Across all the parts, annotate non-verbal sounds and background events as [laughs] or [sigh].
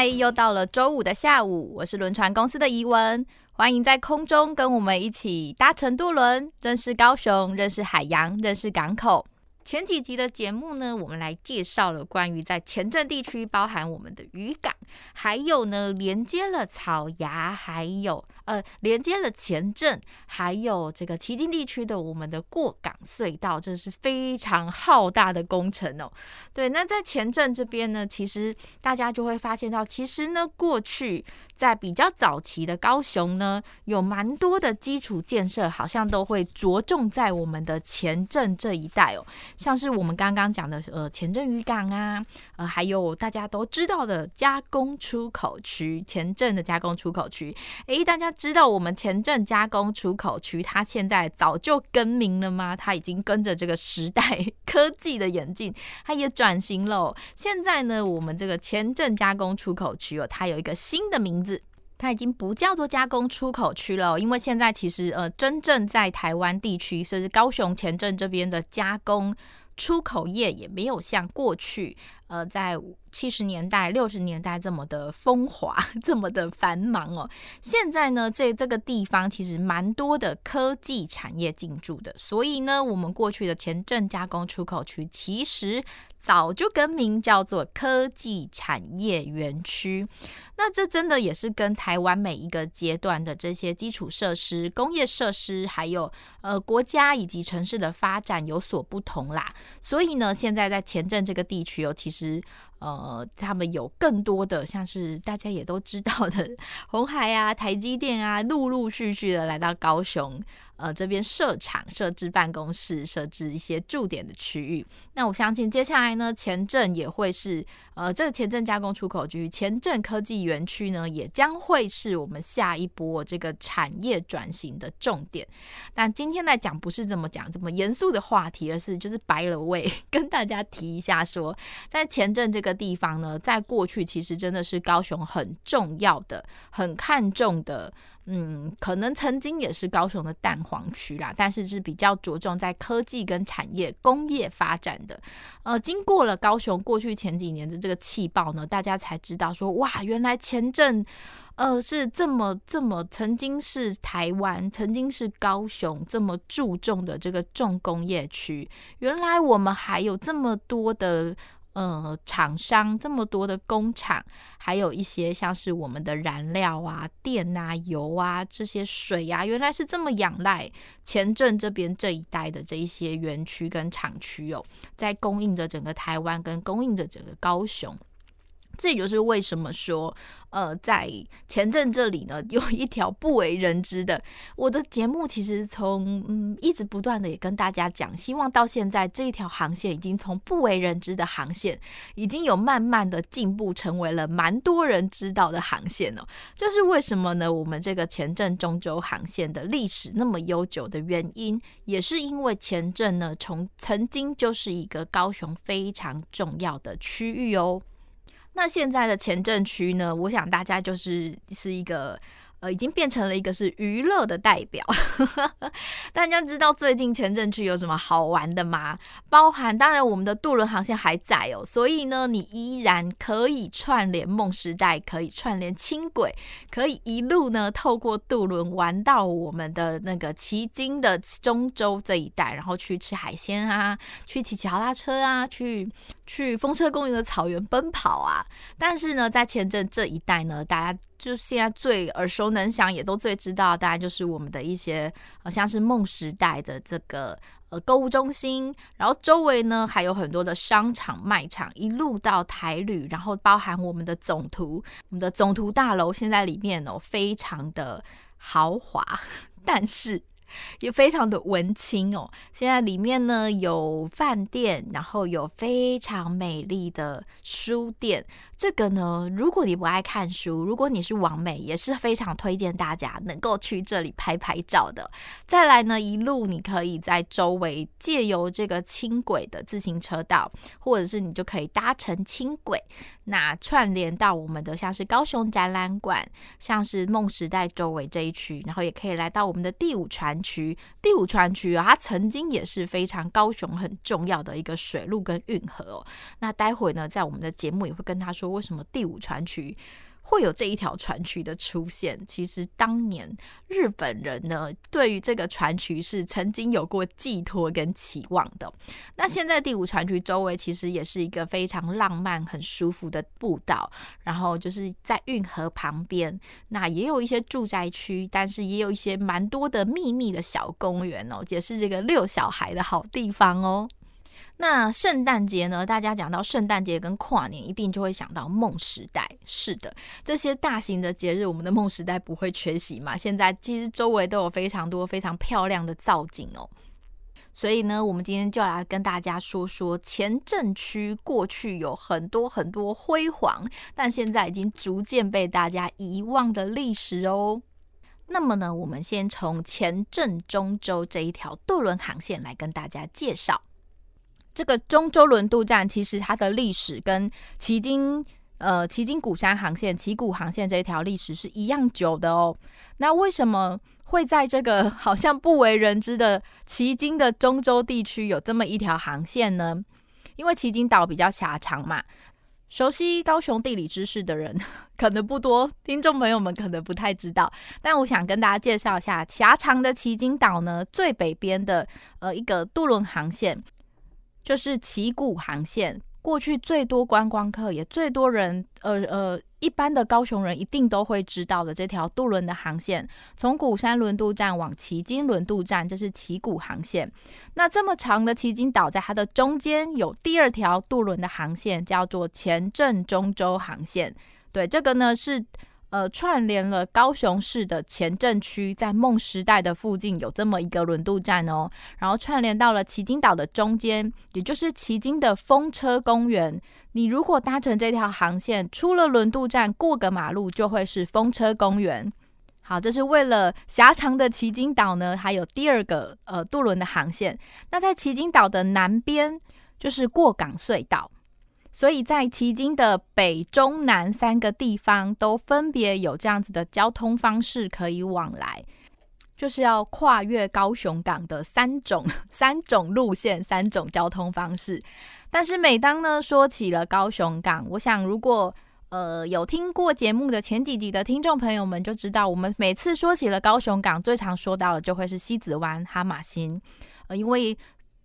嗨，又到了周五的下午，我是轮船公司的怡文，欢迎在空中跟我们一起搭乘渡轮，认识高雄，认识海洋，认识港口。前几集的节目呢，我们来介绍了关于在前镇地区，包含我们的渔港，还有呢连接了草芽，还有呃连接了前镇，还有这个旗津地区的我们的过港隧道，这是非常浩大的工程哦。对，那在前镇这边呢，其实大家就会发现到，其实呢过去在比较早期的高雄呢，有蛮多的基础建设，好像都会着重在我们的前镇这一带哦。像是我们刚刚讲的，呃，前镇渔港啊，呃，还有大家都知道的加工出口区，前镇的加工出口区。诶，大家知道我们前镇加工出口区，它现在早就更名了吗？它已经跟着这个时代 [laughs] 科技的演进，它也转型了。现在呢，我们这个前镇加工出口区哦，它有一个新的名字，它已经不叫做加工出口区了，因为现在其实呃，真正在台湾地区，甚至高雄前镇这边的加工出口业也没有像过去，呃，在七十年代、六十年代这么的风华，[laughs] 这么的繁忙哦。现在呢，这这个地方其实蛮多的科技产业进驻的，所以呢，我们过去的前镇加工出口区其实。早就更名叫做科技产业园区，那这真的也是跟台湾每一个阶段的这些基础设施、工业设施，还有呃国家以及城市的发展有所不同啦。所以呢，现在在前镇这个地区哦，其实。其实呃，他们有更多的像是大家也都知道的红海啊、台积电啊，陆陆续续的来到高雄，呃，这边设厂、设置办公室、设置一些驻点的区域。那我相信接下来呢，前镇也会是呃，这个前镇加工出口区、前镇科技园区呢，也将会是我们下一波这个产业转型的重点。但今天来讲不是这么讲这么严肃的话题，而是就是白了位 [laughs] 跟大家提一下说，在前镇这个。地方呢，在过去其实真的是高雄很重要的、很看重的，嗯，可能曾经也是高雄的蛋黄区啦，但是是比较着重在科技跟产业、工业发展的。呃，经过了高雄过去前几年的这个气爆呢，大家才知道说，哇，原来前阵，呃，是这么这么曾经是台湾，曾经是高雄这么注重的这个重工业区，原来我们还有这么多的。呃，厂商这么多的工厂，还有一些像是我们的燃料啊、电啊、油啊这些水啊，原来是这么仰赖前镇这边这一带的这一些园区跟厂区哦，在供应着整个台湾跟供应着整个高雄。这也就是为什么说，呃，在前镇这里呢，有一条不为人知的。我的节目其实从嗯一直不断的也跟大家讲，希望到现在这一条航线已经从不为人知的航线，已经有慢慢的进步，成为了蛮多人知道的航线哦。就是为什么呢？我们这个前镇中州航线的历史那么悠久的原因，也是因为前镇呢，从曾经就是一个高雄非常重要的区域哦。那现在的前阵区呢，我想大家就是是一个。呃，已经变成了一个是娱乐的代表。[laughs] 大家知道最近前镇区有什么好玩的吗？包含当然我们的渡轮航线还在哦，所以呢，你依然可以串联梦时代，可以串联轻轨，可以一路呢透过渡轮玩到我们的那个旗津的中州这一带，然后去吃海鲜啊，去骑骑脚踏车啊，去去风车公园的草原奔跑啊。但是呢，在前镇这一带呢，大家就现在最耳熟能详，也都最知道，当然就是我们的一些呃，像是梦时代的这个呃购物中心，然后周围呢还有很多的商场卖场，一路到台旅，然后包含我们的总图，我们的总图大楼现在里面哦非常的豪华，[laughs] 但是。也非常的文青哦。现在里面呢有饭店，然后有非常美丽的书店。这个呢，如果你不爱看书，如果你是网美，也是非常推荐大家能够去这里拍拍照的。再来呢，一路你可以在周围借由这个轻轨的自行车道，或者是你就可以搭乘轻轨，那串联到我们的像是高雄展览馆，像是梦时代周围这一区，然后也可以来到我们的第五船区。第五船区啊，它曾经也是非常高雄很重要的一个水路跟运河哦。那待会呢，在我们的节目也会跟他说。为什么第五船区会有这一条船渠的出现？其实当年日本人呢，对于这个船渠是曾经有过寄托跟期望的。那现在第五船渠周围其实也是一个非常浪漫、很舒服的步道，然后就是在运河旁边，那也有一些住宅区，但是也有一些蛮多的秘密的小公园哦，也是这个遛小孩的好地方哦。那圣诞节呢？大家讲到圣诞节跟跨年，一定就会想到梦时代。是的，这些大型的节日，我们的梦时代不会缺席嘛。现在其实周围都有非常多非常漂亮的造景哦。所以呢，我们今天就来跟大家说说前镇区过去有很多很多辉煌，但现在已经逐渐被大家遗忘的历史哦。那么呢，我们先从前镇中洲这一条渡轮航线来跟大家介绍。这个中洲轮渡站其实它的历史跟旗津呃旗津古山航线、旗鼓航线这一条历史是一样久的哦。那为什么会在这个 [laughs] 好像不为人知的旗津的中洲地区有这么一条航线呢？因为旗津岛比较狭长嘛，熟悉高雄地理知识的人 [laughs] 可能不多，听众朋友们可能不太知道。但我想跟大家介绍一下狭长的旗津岛呢，最北边的呃一个渡轮航线。就是旗鼓航线，过去最多观光客，也最多人，呃呃，一般的高雄人一定都会知道的这条渡轮的航线，从鼓山轮渡站往旗津轮渡站，这是旗鼓航线。那这么长的旗津岛，在它的中间有第二条渡轮的航线，叫做前镇中洲航线。对，这个呢是。呃，串联了高雄市的前镇区，在梦时代的附近有这么一个轮渡站哦，然后串联到了旗津岛的中间，也就是旗津的风车公园。你如果搭乘这条航线，出了轮渡站，过个马路就会是风车公园。好，这是为了狭长的旗津岛呢，还有第二个呃渡轮的航线。那在旗津岛的南边，就是过港隧道。所以在旗津的北、中、南三个地方都分别有这样子的交通方式可以往来，就是要跨越高雄港的三种 [laughs] 三种路线、三种交通方式。但是每当呢说起了高雄港，我想如果呃有听过节目的前几集的听众朋友们就知道，我们每次说起了高雄港，最常说到的就会是西子湾、哈马星。呃，因为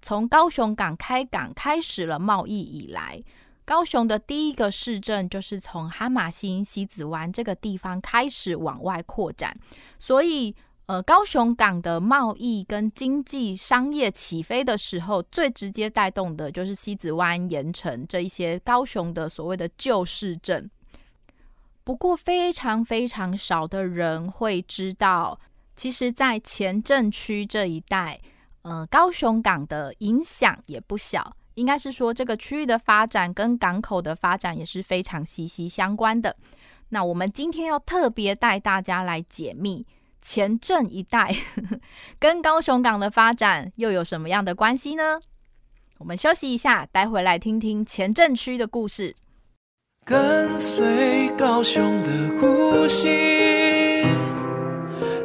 从高雄港开港开始了贸易以来。高雄的第一个市镇就是从哈马星西子湾这个地方开始往外扩展，所以呃，高雄港的贸易跟经济商业起飞的时候，最直接带动的就是西子湾、盐埕这一些高雄的所谓的旧市镇。不过，非常非常少的人会知道，其实，在前镇区这一带，呃，高雄港的影响也不小。应该是说，这个区域的发展跟港口的发展也是非常息息相关的。那我们今天要特别带大家来解密前镇一带 [laughs] 跟高雄港的发展又有什么样的关系呢？我们休息一下，待会来听听前镇区的故事。跟随高雄的呼吸，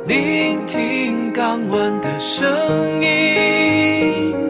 聆听港湾的声音。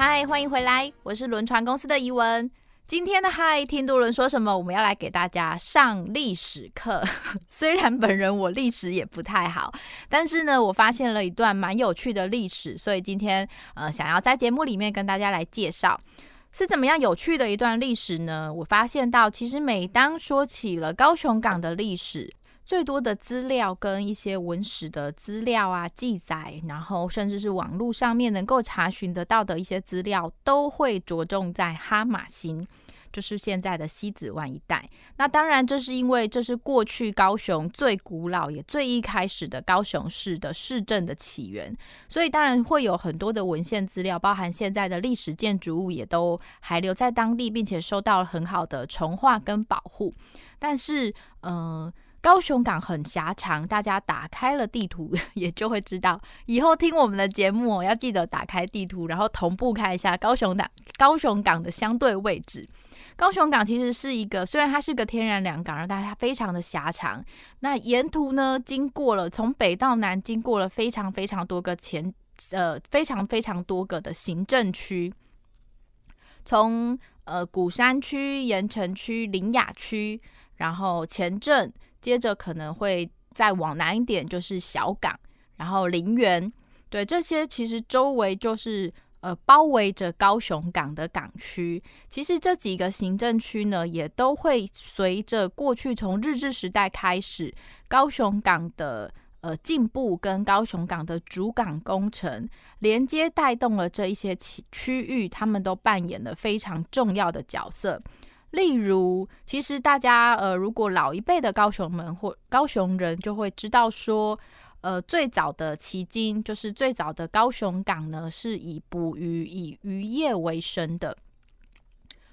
嗨，欢迎回来，我是轮船公司的怡文。今天的嗨，听渡轮说什么？我们要来给大家上历史课。[laughs] 虽然本人我历史也不太好，但是呢，我发现了一段蛮有趣的历史，所以今天呃，想要在节目里面跟大家来介绍，是怎么样有趣的一段历史呢？我发现到，其实每当说起了高雄港的历史，最多的资料跟一些文史的资料啊、记载，然后甚至是网络上面能够查询得到的一些资料，都会着重在哈玛星，就是现在的西子湾一带。那当然，这是因为这是过去高雄最古老也最一开始的高雄市的市政的起源，所以当然会有很多的文献资料，包含现在的历史建筑物也都还留在当地，并且受到了很好的重化跟保护。但是，嗯、高雄港很狭长，大家打开了地图 [laughs] 也就会知道。以后听我们的节目，要记得打开地图，然后同步看一下高雄港高雄港的相对位置。高雄港其实是一个，虽然它是个天然良港，但它非常的狭长。那沿途呢，经过了从北到南，经过了非常非常多个前呃非常非常多个的行政区，从呃鼓山区、盐城区、林雅区，然后前镇。接着可能会再往南一点，就是小港，然后林园，对，这些其实周围就是呃包围着高雄港的港区。其实这几个行政区呢，也都会随着过去从日治时代开始，高雄港的呃进步跟高雄港的主港工程连接带动了这一些区区域，他们都扮演了非常重要的角色。例如，其实大家呃，如果老一辈的高雄们或高雄人就会知道说，呃，最早的旗津就是最早的高雄港呢，是以捕鱼、以渔业为生的，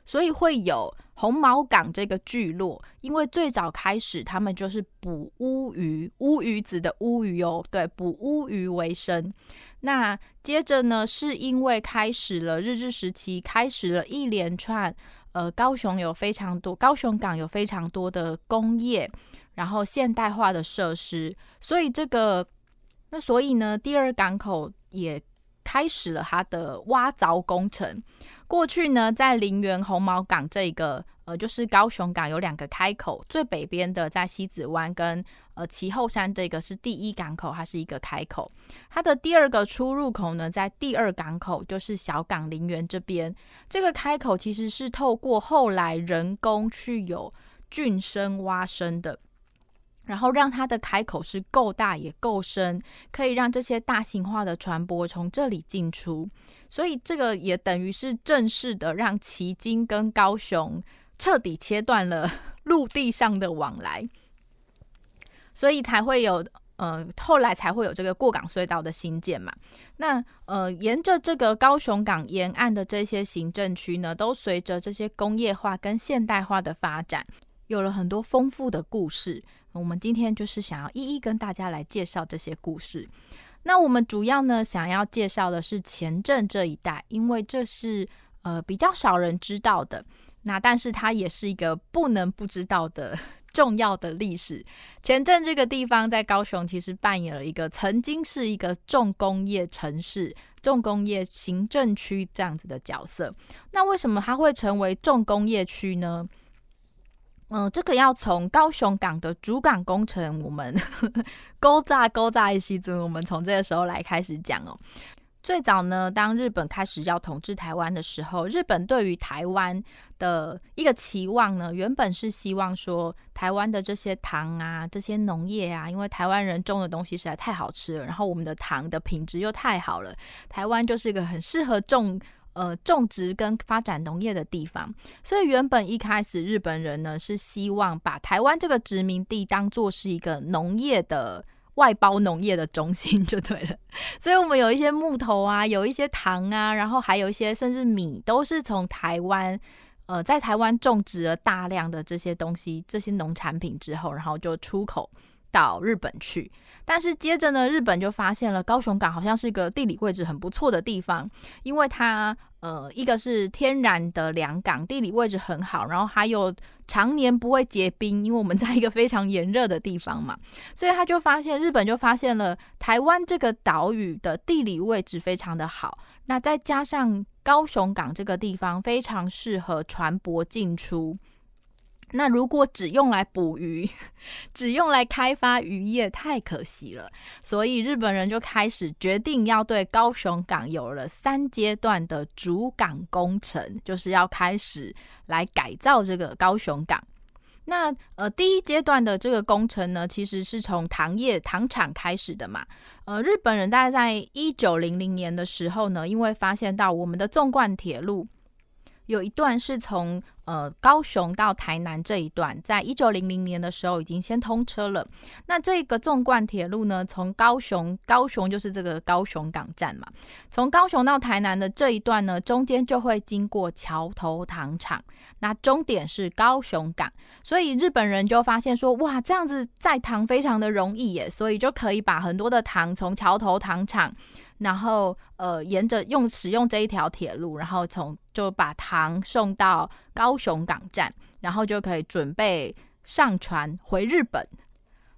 所以会有红毛港这个聚落。因为最早开始，他们就是捕乌鱼，乌鱼子的乌鱼哦，对，捕乌鱼为生。那接着呢，是因为开始了日治时期，开始了一连串。呃，高雄有非常多，高雄港有非常多的工业，然后现代化的设施，所以这个，那所以呢，第二港口也开始了它的挖凿工程。过去呢，在林园红毛港这个。呃，就是高雄港有两个开口，最北边的在西子湾跟呃旗后山这个是第一港口，它是一个开口。它的第二个出入口呢，在第二港口，就是小港林园这边。这个开口其实是透过后来人工去有浚深挖深的，然后让它的开口是够大也够深，可以让这些大型化的船舶从这里进出。所以这个也等于是正式的让旗津跟高雄。彻底切断了 [laughs] 陆地上的往来，所以才会有呃，后来才会有这个过港隧道的兴建嘛。那呃，沿着这个高雄港沿岸的这些行政区呢，都随着这些工业化跟现代化的发展，有了很多丰富的故事。我们今天就是想要一一跟大家来介绍这些故事。那我们主要呢，想要介绍的是前镇这一带，因为这是呃比较少人知道的。那但是它也是一个不能不知道的 [laughs] 重要的历史。前镇这个地方在高雄其实扮演了一个曾经是一个重工业城市、重工业行政区这样子的角色。那为什么它会成为重工业区呢？嗯、这个要从高雄港的主港工程，我们 [laughs] 勾扎勾扎一西尊，我们从这个时候来开始讲哦。最早呢，当日本开始要统治台湾的时候，日本对于台湾的一个期望呢，原本是希望说，台湾的这些糖啊、这些农业啊，因为台湾人种的东西实在太好吃了，然后我们的糖的品质又太好了，台湾就是一个很适合种呃种植跟发展农业的地方。所以原本一开始日本人呢是希望把台湾这个殖民地当做是一个农业的外包农业的中心 [laughs] 就对了。所以我们有一些木头啊，有一些糖啊，然后还有一些甚至米，都是从台湾。呃，在台湾种植了大量的这些东西，这些农产品之后，然后就出口到日本去。但是接着呢，日本就发现了高雄港好像是一个地理位置很不错的地方，因为它呃，一个是天然的良港，地理位置很好，然后还有常年不会结冰，因为我们 [laughs] 在一个非常炎热的地方嘛，所以他就发现日本就发现了台湾这个岛屿的地理位置非常的好，那再加上。高雄港这个地方非常适合船舶进出。那如果只用来捕鱼，[laughs] 只用来开发渔业，太可惜了。所以日本人就开始决定要对高雄港有了三阶段的主港工程，就是要开始来改造这个高雄港。那呃，第一阶段的这个工程呢，其实是从糖业糖厂开始的嘛。呃，日本人大概在一九零零年的时候呢，因为发现到我们的纵贯铁路有一段是从。呃，高雄到台南这一段，在一九零零年的时候已经先通车了。那这个纵贯铁路呢，从高雄，高雄就是这个高雄港站嘛，从高雄到台南的这一段呢，中间就会经过桥头糖厂，那终点是高雄港。所以日本人就发现说，哇，这样子载糖非常的容易耶，所以就可以把很多的糖从桥头糖厂。然后，呃，沿着用使用这一条铁路，然后从就把糖送到高雄港站，然后就可以准备上船回日本。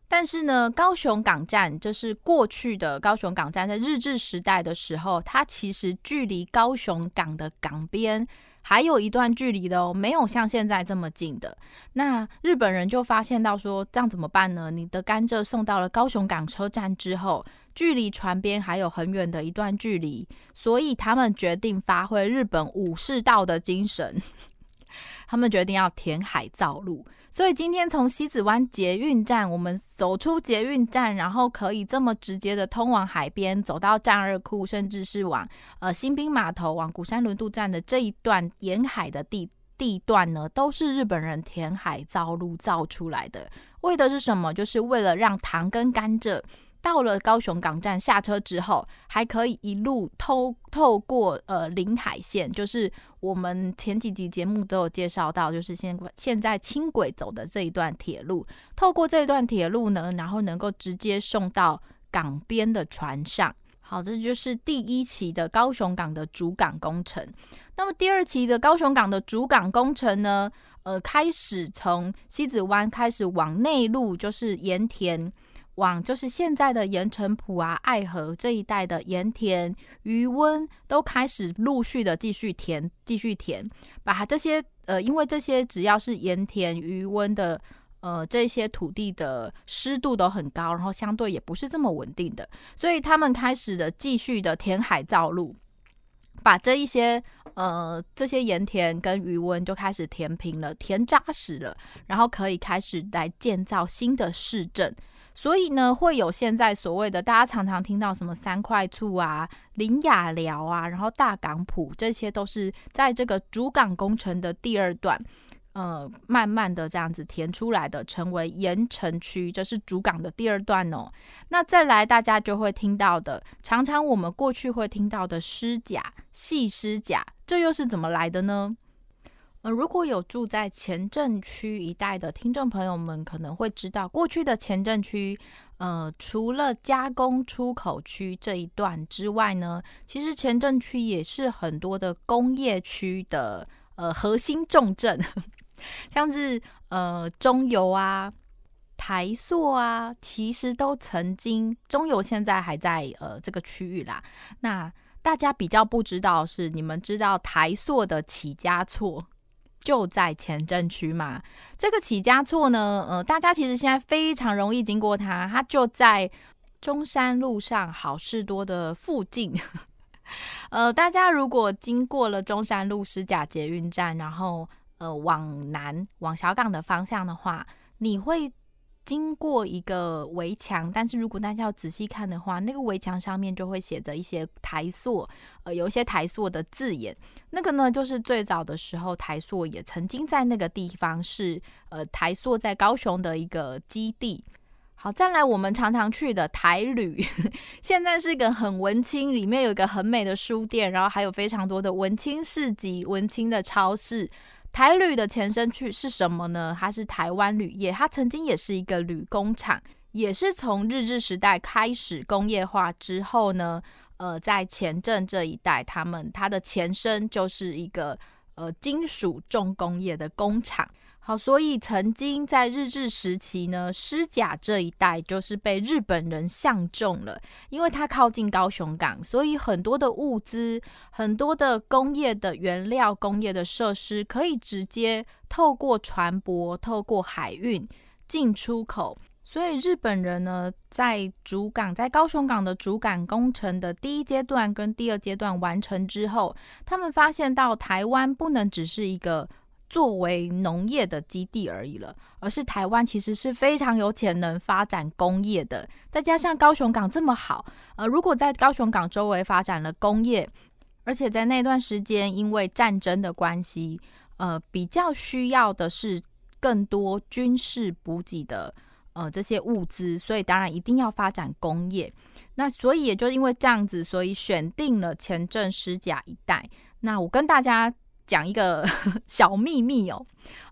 但是呢，高雄港站就是过去的高雄港站，在日治时代的时候，它其实距离高雄港的港边还有一段距离的哦，没有像现在这么近的。那日本人就发现到说，这样怎么办呢？你的甘蔗送到了高雄港车站之后。距离船边还有很远的一段距离，所以他们决定发挥日本武士道的精神，[laughs] 他们决定要填海造陆。所以今天从西子湾捷运站，我们走出捷运站，然后可以这么直接的通往海边，走到战二库，甚至是往呃新兵码头、往鼓山轮渡站的这一段沿海的地地段呢，都是日本人填海造路造出来的。为的是什么？就是为了让糖跟甘蔗。到了高雄港站下车之后，还可以一路透透过呃临海线，就是我们前几集节目都有介绍到，就是现现在轻轨走的这一段铁路，透过这一段铁路呢，然后能够直接送到港边的船上。好，这就是第一期的高雄港的主港工程。那么第二期的高雄港的主港工程呢，呃，开始从西子湾开始往内陆，就是盐田。往就是现在的盐城浦啊、爱河这一带的盐田、余温都开始陆续的继续填、继续填，把这些呃，因为这些只要是盐田、余温的呃这些土地的湿度都很高，然后相对也不是这么稳定的，所以他们开始的继续的填海造陆，把这一些呃这些盐田跟余温就开始填平了、填扎实了，然后可以开始来建造新的市镇。所以呢，会有现在所谓的大家常常听到什么三块厝啊、林雅寮啊，然后大港埔，这些都是在这个主港工程的第二段，呃，慢慢的这样子填出来的，成为盐城区，这是主港的第二段哦。那再来，大家就会听到的，常常我们过去会听到的狮甲、细狮甲，这又是怎么来的呢？呃，如果有住在前镇区一带的听众朋友们，可能会知道，过去的前镇区，呃，除了加工出口区这一段之外呢，其实前镇区也是很多的工业区的呃核心重镇，[laughs] 像是呃中油啊、台塑啊，其实都曾经中油现在还在呃这个区域啦。那大家比较不知道是，你们知道台塑的起家厝？就在前镇区嘛，这个起家厝呢，呃，大家其实现在非常容易经过它，它就在中山路上好事多的附近。[laughs] 呃，大家如果经过了中山路石甲捷运站，然后呃往南往小港的方向的话，你会。经过一个围墙，但是如果大家要仔细看的话，那个围墙上面就会写着一些台塑，呃，有一些台塑的字眼。那个呢，就是最早的时候，台塑也曾经在那个地方是，呃，台塑在高雄的一个基地。好，再来我们常常去的台旅，[laughs] 现在是一个很文青，里面有一个很美的书店，然后还有非常多的文青市集、文青的超市。台旅的前身去是什么呢？它是台湾铝业，它曾经也是一个铝工厂，也是从日治时代开始工业化之后呢，呃，在前镇这一带，他们它的前身就是一个呃金属重工业的工厂。好，所以曾经在日治时期呢，狮甲这一带就是被日本人相中了，因为它靠近高雄港，所以很多的物资、很多的工业的原料、工业的设施可以直接透过船舶、透过海运进出口。所以日本人呢，在主港，在高雄港的主港工程的第一阶段跟第二阶段完成之后，他们发现到台湾不能只是一个。作为农业的基地而已了，而是台湾其实是非常有潜能发展工业的。再加上高雄港这么好，呃，如果在高雄港周围发展了工业，而且在那段时间因为战争的关系，呃，比较需要的是更多军事补给的呃这些物资，所以当然一定要发展工业。那所以也就因为这样子，所以选定了前镇狮甲一带。那我跟大家。讲一个 [laughs] 小秘密哦，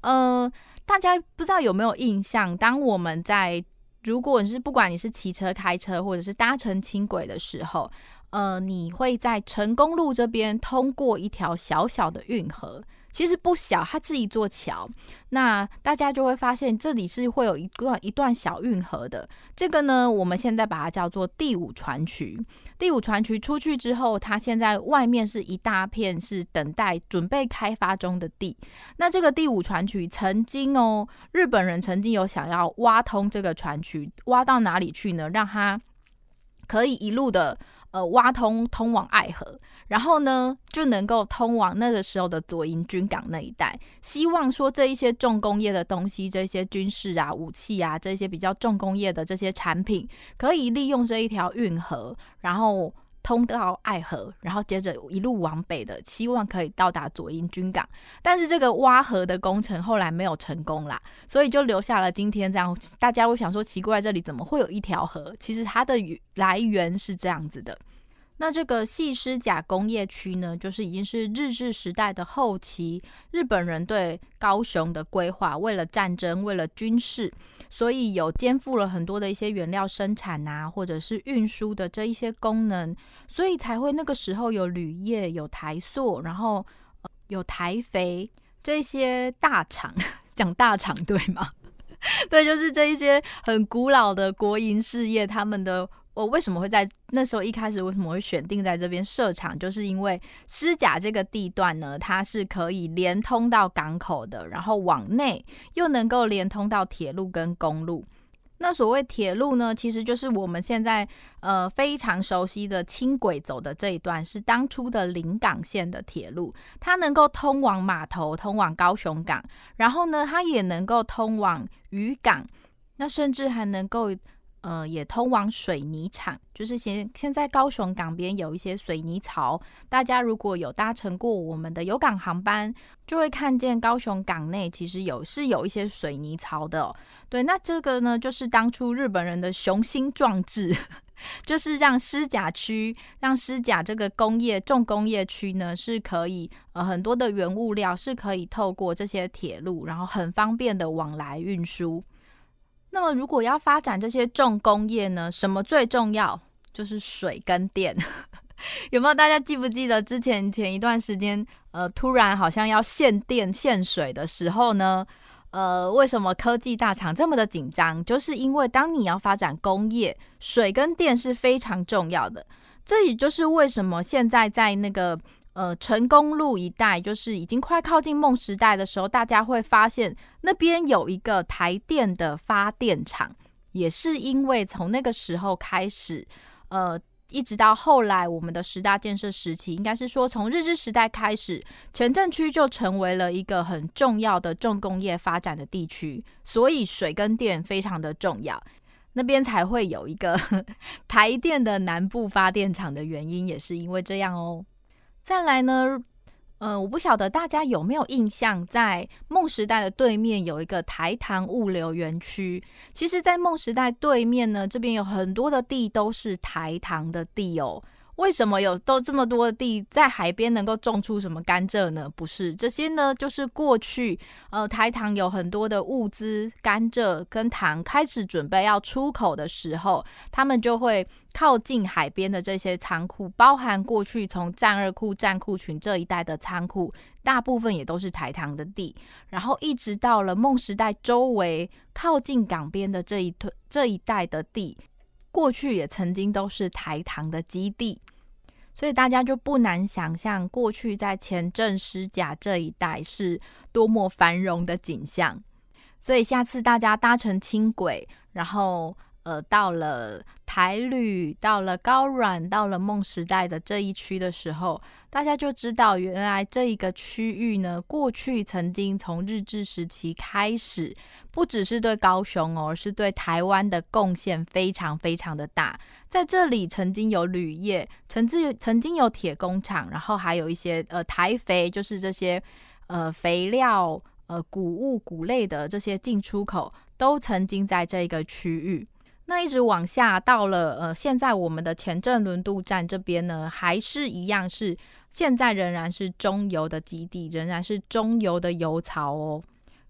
呃，大家不知道有没有印象？当我们在如果你是不管你是骑车、开车，或者是搭乘轻轨的时候，呃，你会在成功路这边通过一条小小的运河。其实不小，它是一座桥。那大家就会发现，这里是会有一段一段小运河的。这个呢，我们现在把它叫做第五船渠。第五船渠出去之后，它现在外面是一大片是等待准备开发中的地。那这个第五船渠曾经哦，日本人曾经有想要挖通这个船渠，挖到哪里去呢？让它可以一路的。呃，挖通通往爱河，然后呢，就能够通往那个时候的左营军港那一带。希望说这一些重工业的东西，这些军事啊、武器啊，这些比较重工业的这些产品，可以利用这一条运河，然后。通到爱河，然后接着一路往北的，希望可以到达左营军港。但是这个挖河的工程后来没有成功啦，所以就留下了今天这样。大家会想说，奇怪，这里怎么会有一条河？其实它的来源是这样子的。那这个细狮甲工业区呢，就是已经是日治时代的后期，日本人对高雄的规划，为了战争，为了军事，所以有肩负了很多的一些原料生产啊，或者是运输的这一些功能，所以才会那个时候有铝业，有台塑，然后有台肥这些大厂，[laughs] 讲大厂对吗？[laughs] 对，就是这一些很古老的国营事业，他们的。我为什么会在那时候一开始为什么会选定在这边设厂？就是因为狮甲这个地段呢，它是可以连通到港口的，然后往内又能够连通到铁路跟公路。那所谓铁路呢，其实就是我们现在呃非常熟悉的轻轨走的这一段，是当初的临港线的铁路，它能够通往码头，通往高雄港，然后呢，它也能够通往渔港，那甚至还能够。呃，也通往水泥厂，就是现现在高雄港边有一些水泥槽，大家如果有搭乘过我们的有港航班，就会看见高雄港内其实有是有一些水泥槽的。对，那这个呢，就是当初日本人的雄心壮志，[laughs] 就是让狮甲区，让狮甲这个工业重工业区呢，是可以呃很多的原物料是可以透过这些铁路，然后很方便的往来运输。那么，如果要发展这些重工业呢，什么最重要？就是水跟电。[laughs] 有没有大家记不记得之前前一段时间，呃，突然好像要限电限水的时候呢？呃，为什么科技大厂这么的紧张？就是因为当你要发展工业，水跟电是非常重要的。这也就是为什么现在在那个。呃，成功路一带就是已经快靠近梦时代的时候，大家会发现那边有一个台电的发电厂，也是因为从那个时候开始，呃，一直到后来我们的十大建设时期，应该是说从日治时代开始，前镇区就成为了一个很重要的重工业发展的地区，所以水跟电非常的重要，那边才会有一个 [laughs] 台电的南部发电厂的原因，也是因为这样哦。再来呢，呃，我不晓得大家有没有印象，在梦时代的对面有一个台糖物流园区。其实，在梦时代对面呢，这边有很多的地都是台糖的地哦。为什么有都这么多的地在海边能够种出什么甘蔗呢？不是这些呢，就是过去呃台糖有很多的物资，甘蔗跟糖开始准备要出口的时候，他们就会靠近海边的这些仓库，包含过去从战二库、战库群这一带的仓库，大部分也都是台糖的地。然后一直到了梦时代周围靠近港边的这一推这一带的地。过去也曾经都是台糖的基地，所以大家就不难想象，过去在前镇师甲这一带是多么繁荣的景象。所以下次大家搭乘轻轨，然后。呃，到了台旅，到了高软，到了梦时代的这一区的时候，大家就知道，原来这一个区域呢，过去曾经从日治时期开始，不只是对高雄哦，而是对台湾的贡献非常非常的大。在这里曾经有铝业，曾经曾经有铁工厂，然后还有一些呃台肥，就是这些呃肥料、呃谷物、谷类的这些进出口，都曾经在这个区域。那一直往下到了，呃，现在我们的前镇轮渡站这边呢，还是一样是现在仍然是中油的基地，仍然是中油的油槽哦。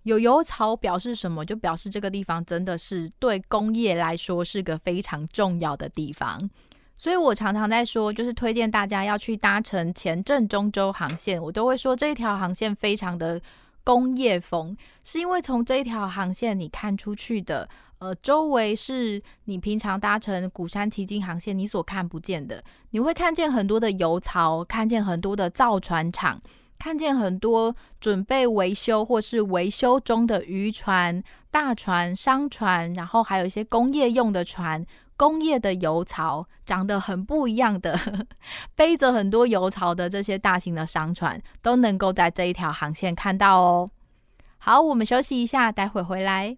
有油槽表示什么？就表示这个地方真的是对工业来说是个非常重要的地方。所以我常常在说，就是推荐大家要去搭乘前镇中州航线，我都会说这一条航线非常的工业风，是因为从这一条航线你看出去的。呃，周围是你平常搭乘鼓山旗津航线你所看不见的，你会看见很多的油槽，看见很多的造船厂，看见很多准备维修或是维修中的渔船、大船、商船，然后还有一些工业用的船、工业的油槽，长得很不一样的，[laughs] 背着很多油槽的这些大型的商船，都能够在这一条航线看到哦。好，我们休息一下，待会回来。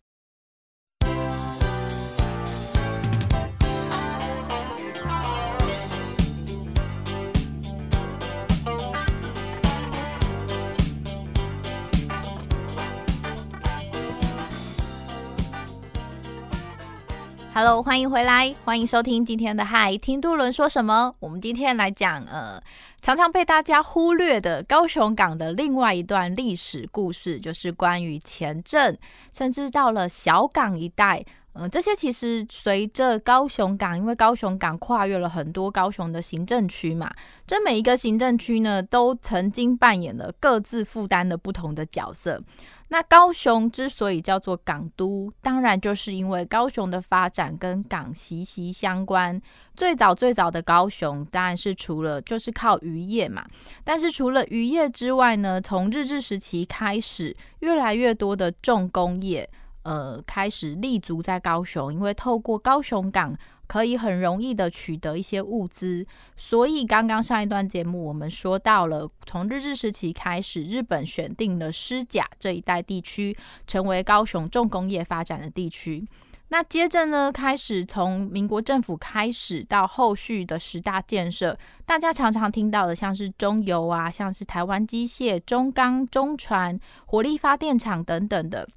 ？Hello，欢迎回来，欢迎收听今天的《嗨，听杜伦说什么》。我们今天来讲，呃，常常被大家忽略的高雄港的另外一段历史故事，就是关于前镇，甚至到了小港一带。嗯、这些其实随着高雄港，因为高雄港跨越了很多高雄的行政区嘛，这每一个行政区呢，都曾经扮演了各自负担的不同的角色。那高雄之所以叫做港都，当然就是因为高雄的发展跟港息息相关。最早最早的高雄，当然是除了就是靠渔业嘛。但是除了渔业之外呢，从日治时期开始，越来越多的重工业，呃，开始立足在高雄，因为透过高雄港。可以很容易的取得一些物资，所以刚刚上一段节目我们说到了，从日治时期开始，日本选定了师甲这一带地区成为高雄重工业发展的地区。那接着呢，开始从民国政府开始到后续的十大建设，大家常常听到的像是中油啊，像是台湾机械、中钢、中船、火力发电厂等等的，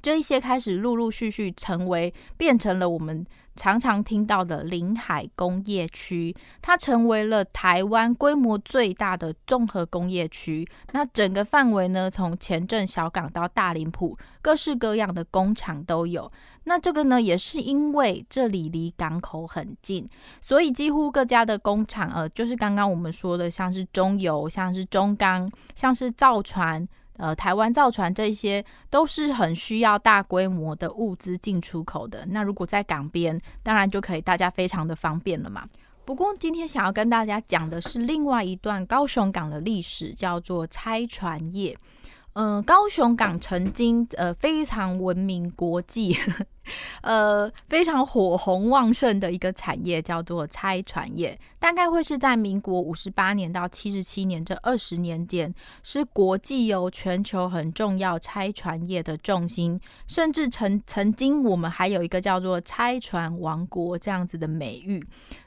这一些开始陆陆续续成为变成了我们。常常听到的临海工业区，它成为了台湾规模最大的综合工业区。那整个范围呢，从前镇小港到大林埔，各式各样的工厂都有。那这个呢，也是因为这里离港口很近，所以几乎各家的工厂，呃，就是刚刚我们说的，像是中油、像是中钢、像是造船。呃，台湾造船这些都是很需要大规模的物资进出口的。那如果在港边，当然就可以大家非常的方便了嘛。不过今天想要跟大家讲的是另外一段高雄港的历史，叫做拆船业。嗯、高雄港曾经呃非常闻名国际，[laughs] 呃非常火红旺盛的一个产业叫做拆船业，大概会是在民国五十八年到七十七年这二十年间，是国际有全球很重要拆船业的重心，甚至曾曾经我们还有一个叫做拆船王国这样子的美誉。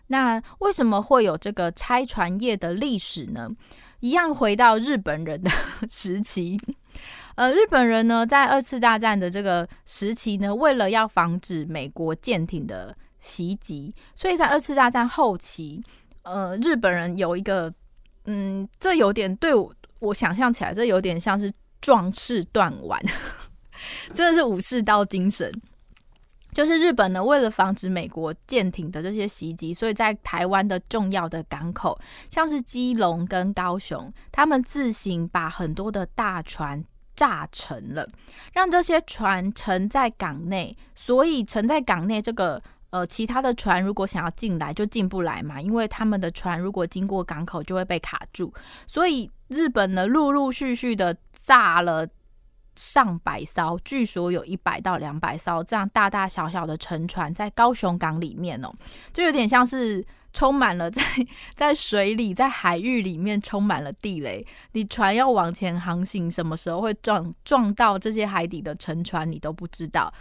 那为什么会有这个拆船业的历史呢？一样回到日本人的 [laughs] 时期，呃，日本人呢在二次大战的这个时期呢，为了要防止美国舰艇的袭击，所以在二次大战后期，呃，日本人有一个，嗯，这有点对我我想象起来，这有点像是壮士断腕，[laughs] 真的是武士道精神。就是日本呢，为了防止美国舰艇的这些袭击，所以在台湾的重要的港口，像是基隆跟高雄，他们自行把很多的大船炸沉了，让这些船沉在港内。所以沉在港内，这个呃，其他的船如果想要进来就进不来嘛，因为他们的船如果经过港口就会被卡住。所以日本呢，陆陆续续的炸了。上百艘，据说有一百到两百艘这样大大小小的沉船在高雄港里面哦，就有点像是充满了在 [laughs] 在水里，在海域里面充满了地雷，你船要往前航行，什么时候会撞撞到这些海底的沉船，你都不知道。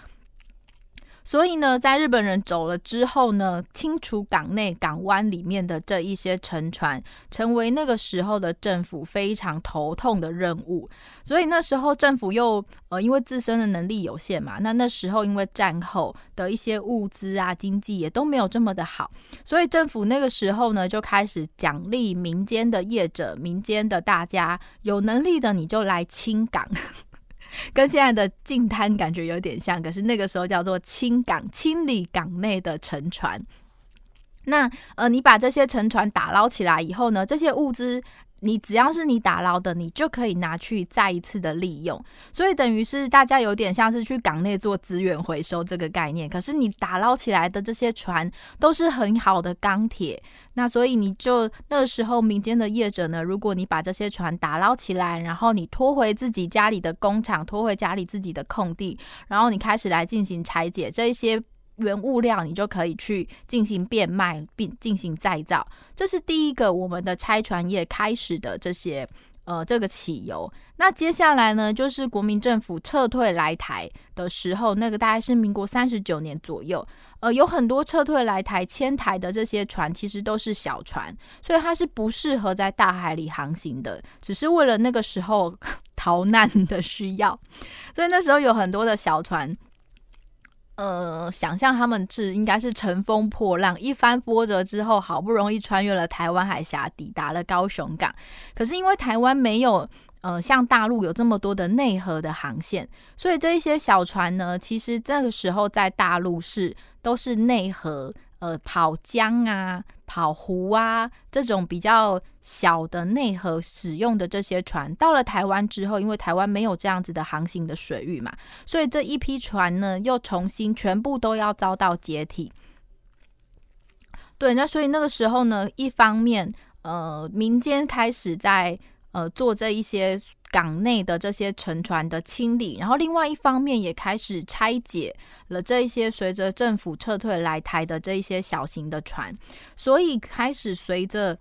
所以呢，在日本人走了之后呢，清除港内港湾里面的这一些沉船，成为那个时候的政府非常头痛的任务。所以那时候政府又呃，因为自身的能力有限嘛，那那时候因为战后的一些物资啊、经济也都没有这么的好，所以政府那个时候呢，就开始奖励民间的业者、民间的大家有能力的，你就来清港。跟现在的净滩感觉有点像，可是那个时候叫做清港，清理港内的沉船。那呃，你把这些沉船打捞起来以后呢，这些物资。你只要是你打捞的，你就可以拿去再一次的利用，所以等于是大家有点像是去港内做资源回收这个概念。可是你打捞起来的这些船都是很好的钢铁，那所以你就那时候民间的业者呢，如果你把这些船打捞起来，然后你拖回自己家里的工厂，拖回家里自己的空地，然后你开始来进行拆解这一些。原物料，你就可以去进行变卖并进行再造，这是第一个我们的拆船业开始的这些呃这个起由。那接下来呢，就是国民政府撤退来台的时候，那个大概是民国三十九年左右，呃，有很多撤退来台迁台的这些船，其实都是小船，所以它是不适合在大海里航行的，只是为了那个时候 [laughs] 逃难的需要，所以那时候有很多的小船。呃，想象他们是应该是乘风破浪，一番波折之后，好不容易穿越了台湾海峡，抵达了高雄港。可是因为台湾没有呃像大陆有这么多的内河的航线，所以这一些小船呢，其实这个时候在大陆是都是内河。呃，跑江啊，跑湖啊，这种比较小的内河使用的这些船，到了台湾之后，因为台湾没有这样子的航行的水域嘛，所以这一批船呢，又重新全部都要遭到解体。对，那所以那个时候呢，一方面，呃，民间开始在呃做这一些。港内的这些沉船的清理，然后另外一方面也开始拆解了这一些随着政府撤退来台的这一些小型的船，所以开始随着，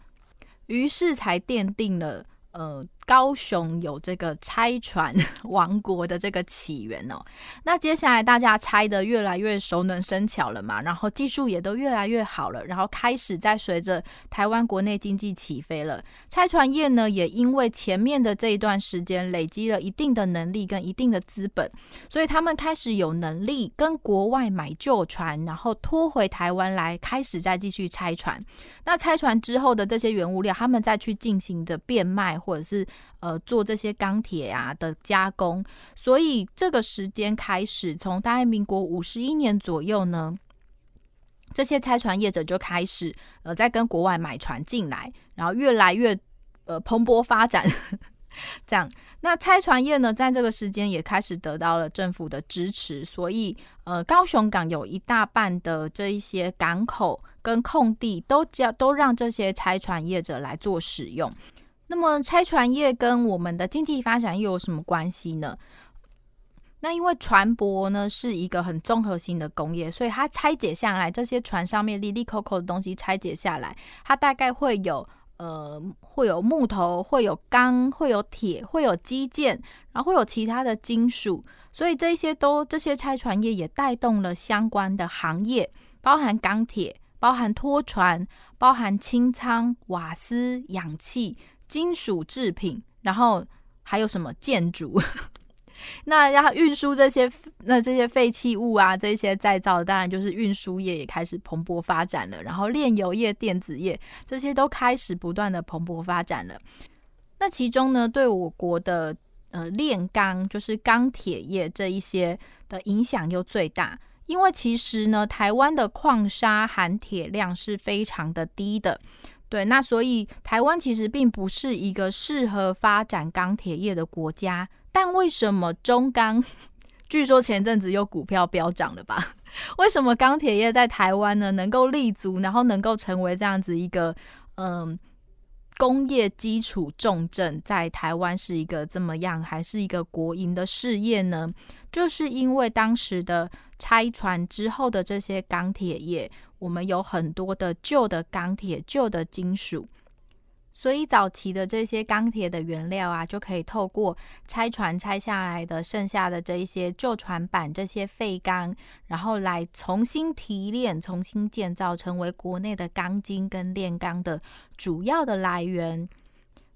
于是才奠定了呃。高雄有这个拆船王国的这个起源哦，那接下来大家拆得越来越熟能生巧了嘛，然后技术也都越来越好了，然后开始在随着台湾国内经济起飞了，拆船业呢也因为前面的这一段时间累积了一定的能力跟一定的资本，所以他们开始有能力跟国外买旧船，然后拖回台湾来，开始再继续拆船。那拆船之后的这些原物料，他们再去进行的变卖或者是。呃，做这些钢铁啊的加工，所以这个时间开始，从大概民国五十一年左右呢，这些拆船业者就开始呃，在跟国外买船进来，然后越来越呃蓬勃发展。[laughs] 这样，那拆船业呢，在这个时间也开始得到了政府的支持，所以呃，高雄港有一大半的这一些港口跟空地都叫都让这些拆船业者来做使用。那么，拆船业跟我们的经济发展又有什么关系呢？那因为船舶呢是一个很综合性的工业，所以它拆解下来，这些船上面哩哩扣扣的东西拆解下来，它大概会有。呃，会有木头，会有钢，会有铁，会有基建，然后会有其他的金属，所以这些都这些拆船业也带动了相关的行业，包含钢铁，包含拖船，包含清仓、瓦斯、氧气、金属制品，然后还有什么建筑。[laughs] 那要运输这些，那这些废弃物啊，这些再造，当然就是运输业也开始蓬勃发展了。然后炼油业、电子业这些都开始不断的蓬勃发展了。那其中呢，对我国的呃炼钢，就是钢铁业这一些的影响又最大，因为其实呢，台湾的矿砂含铁量是非常的低的。对，那所以台湾其实并不是一个适合发展钢铁业的国家。但为什么中钢？据说前阵子又股票飙涨了吧？[laughs] 为什么钢铁业在台湾呢能够立足，然后能够成为这样子一个嗯工业基础重镇，在台湾是一个这么样，还是一个国营的事业呢？就是因为当时的拆船之后的这些钢铁业，我们有很多的旧的钢铁、旧的金属。所以早期的这些钢铁的原料啊，就可以透过拆船拆下来的剩下的这一些旧船板、这些废钢，然后来重新提炼、重新建造，成为国内的钢筋跟炼钢的主要的来源。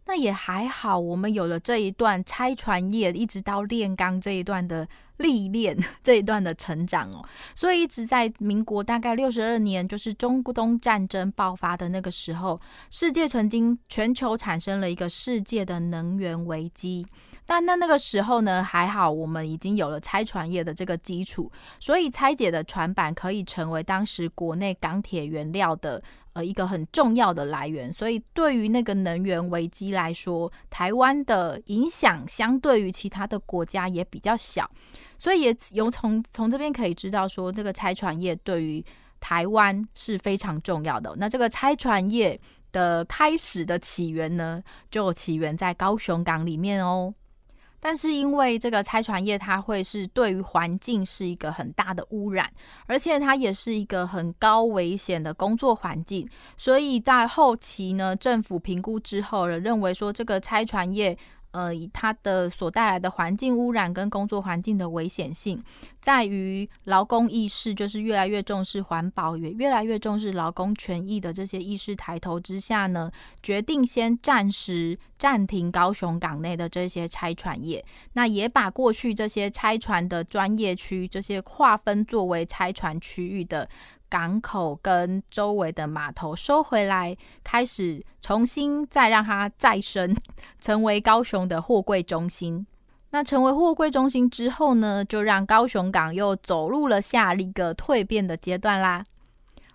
那也还好，我们有了这一段拆船业，一直到炼钢这一段的历练，[laughs] 这一段的成长哦。所以一直在民国大概六十二年，就是中东战争爆发的那个时候，世界曾经全球产生了一个世界的能源危机。但那那个时候呢，还好我们已经有了拆船业的这个基础，所以拆解的船板可以成为当时国内钢铁原料的。呃，一个很重要的来源，所以对于那个能源危机来说，台湾的影响相对于其他的国家也比较小，所以也由从从这边可以知道说，这个拆船业对于台湾是非常重要的。那这个拆船业的开始的起源呢，就起源在高雄港里面哦。但是因为这个拆船业，它会是对于环境是一个很大的污染，而且它也是一个很高危险的工作环境，所以在后期呢，政府评估之后呢，认为说这个拆船业。呃，以它的所带来的环境污染跟工作环境的危险性，在于劳工意识就是越来越重视环保，也越来越重视劳工权益的这些意识抬头之下呢，决定先暂时暂停高雄港内的这些拆船业，那也把过去这些拆船的专业区这些划分作为拆船区域的。港口跟周围的码头收回来，开始重新再让它再生，[laughs] 成为高雄的货柜中心。那成为货柜中心之后呢，就让高雄港又走入了下一个蜕变的阶段啦。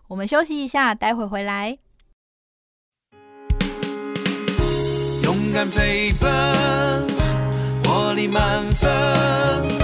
我们休息一下，待会回来。勇敢飞奔，活力满分。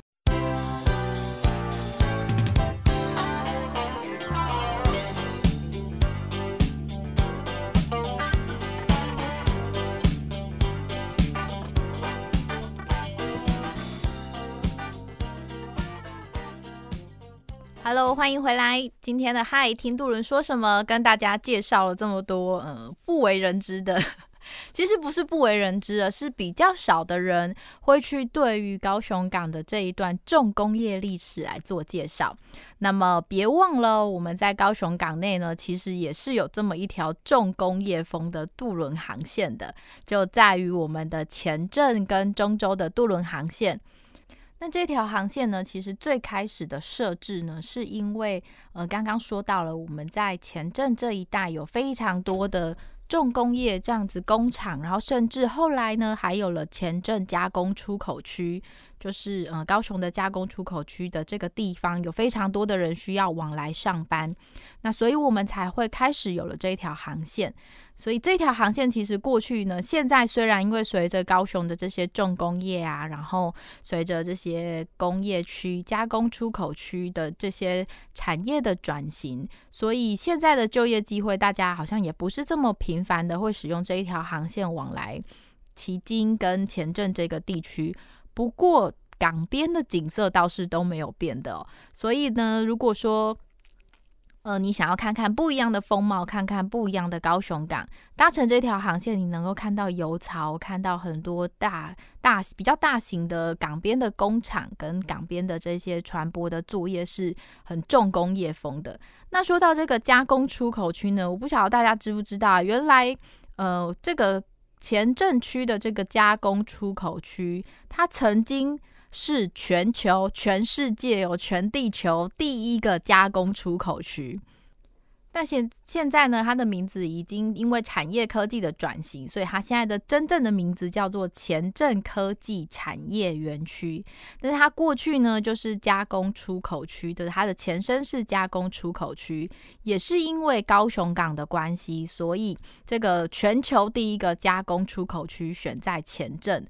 ？Hello，欢迎回来。今天的嗨，听渡轮说什么？跟大家介绍了这么多呃不为人知的 [laughs] 其实不是不为人知，而是比较少的人会去对于高雄港的这一段重工业历史来做介绍。那么别忘了，我们在高雄港内呢，其实也是有这么一条重工业风的渡轮航线的，就在于我们的前镇跟中州的渡轮航线。那这条航线呢，其实最开始的设置呢，是因为呃，刚刚说到了我们在前镇这一带有非常多的。重工业这样子工厂，然后甚至后来呢，还有了前镇加工出口区，就是呃高雄的加工出口区的这个地方，有非常多的人需要往来上班，那所以我们才会开始有了这一条航线。所以这条航线其实过去呢，现在虽然因为随着高雄的这些重工业啊，然后随着这些工业区、加工出口区的这些产业的转型，所以现在的就业机会，大家好像也不是这么频繁的会使用这一条航线往来旗津跟前镇这个地区。不过港边的景色倒是都没有变的。所以呢，如果说呃，你想要看看不一样的风貌，看看不一样的高雄港，搭乘这条航线，你能够看到油槽，看到很多大大比较大型的港边的工厂跟港边的这些船舶的作业是很重工业风的。那说到这个加工出口区呢，我不晓得大家知不知道，原来呃这个前镇区的这个加工出口区，它曾经。是全球、全世界有全地球第一个加工出口区，但现现在呢，它的名字已经因为产业科技的转型，所以它现在的真正的名字叫做前镇科技产业园区。但是它过去呢，就是加工出口区，就是它的前身是加工出口区，也是因为高雄港的关系，所以这个全球第一个加工出口区选在前镇。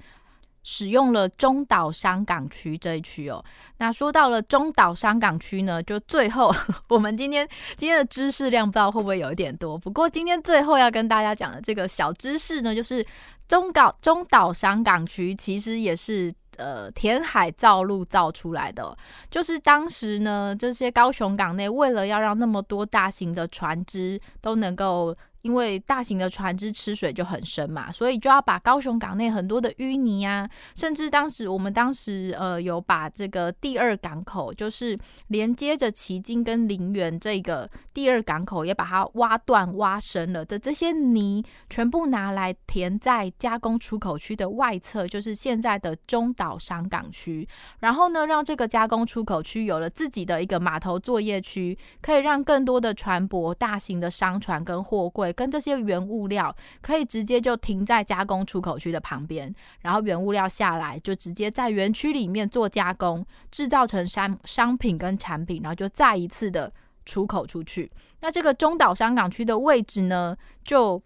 使用了中岛商港区这一区哦。那说到了中岛商港区呢，就最后 [laughs] 我们今天今天的知识量不知道会不会有一点多。不过今天最后要跟大家讲的这个小知识呢，就是中岛中岛商港区其实也是呃填海造陆造出来的。就是当时呢，这些高雄港内为了要让那么多大型的船只都能够。因为大型的船只吃水就很深嘛，所以就要把高雄港内很多的淤泥啊，甚至当时我们当时呃有把这个第二港口，就是连接着旗津跟林园这个第二港口，也把它挖断挖深了的这些泥，全部拿来填在加工出口区的外侧，就是现在的中岛商港区。然后呢，让这个加工出口区有了自己的一个码头作业区，可以让更多的船舶、大型的商船跟货柜。跟这些原物料可以直接就停在加工出口区的旁边，然后原物料下来就直接在园区里面做加工，制造成商商品跟产品，然后就再一次的出口出去。那这个中岛商港区的位置呢，就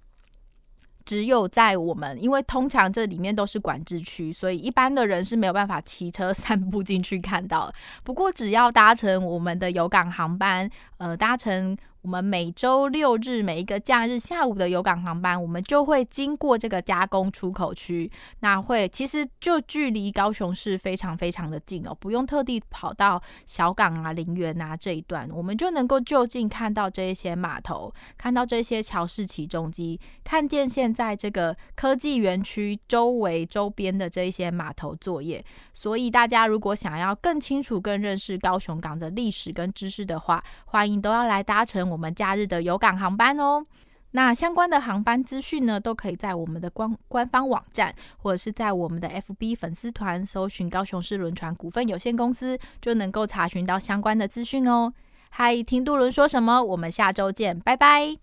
只有在我们，因为通常这里面都是管制区，所以一般的人是没有办法骑车 [laughs] 散步进去看到。不过只要搭乘我们的有港航班，呃，搭乘。我们每周六日每一个假日下午的有港航班，我们就会经过这个加工出口区，那会其实就距离高雄市非常非常的近哦，不用特地跑到小港啊、林园啊这一段，我们就能够就近看到这一些码头，看到这些桥式起重机，看见现在这个科技园区周围周边的这一些码头作业。所以大家如果想要更清楚、更认识高雄港的历史跟知识的话，欢迎都要来搭乘我们假日的有港航班哦，那相关的航班资讯呢，都可以在我们的官官方网站，或者是在我们的 FB 粉丝团搜寻高雄市轮船股份有限公司，就能够查询到相关的资讯哦。嗨，听杜伦说什么？我们下周见，拜拜。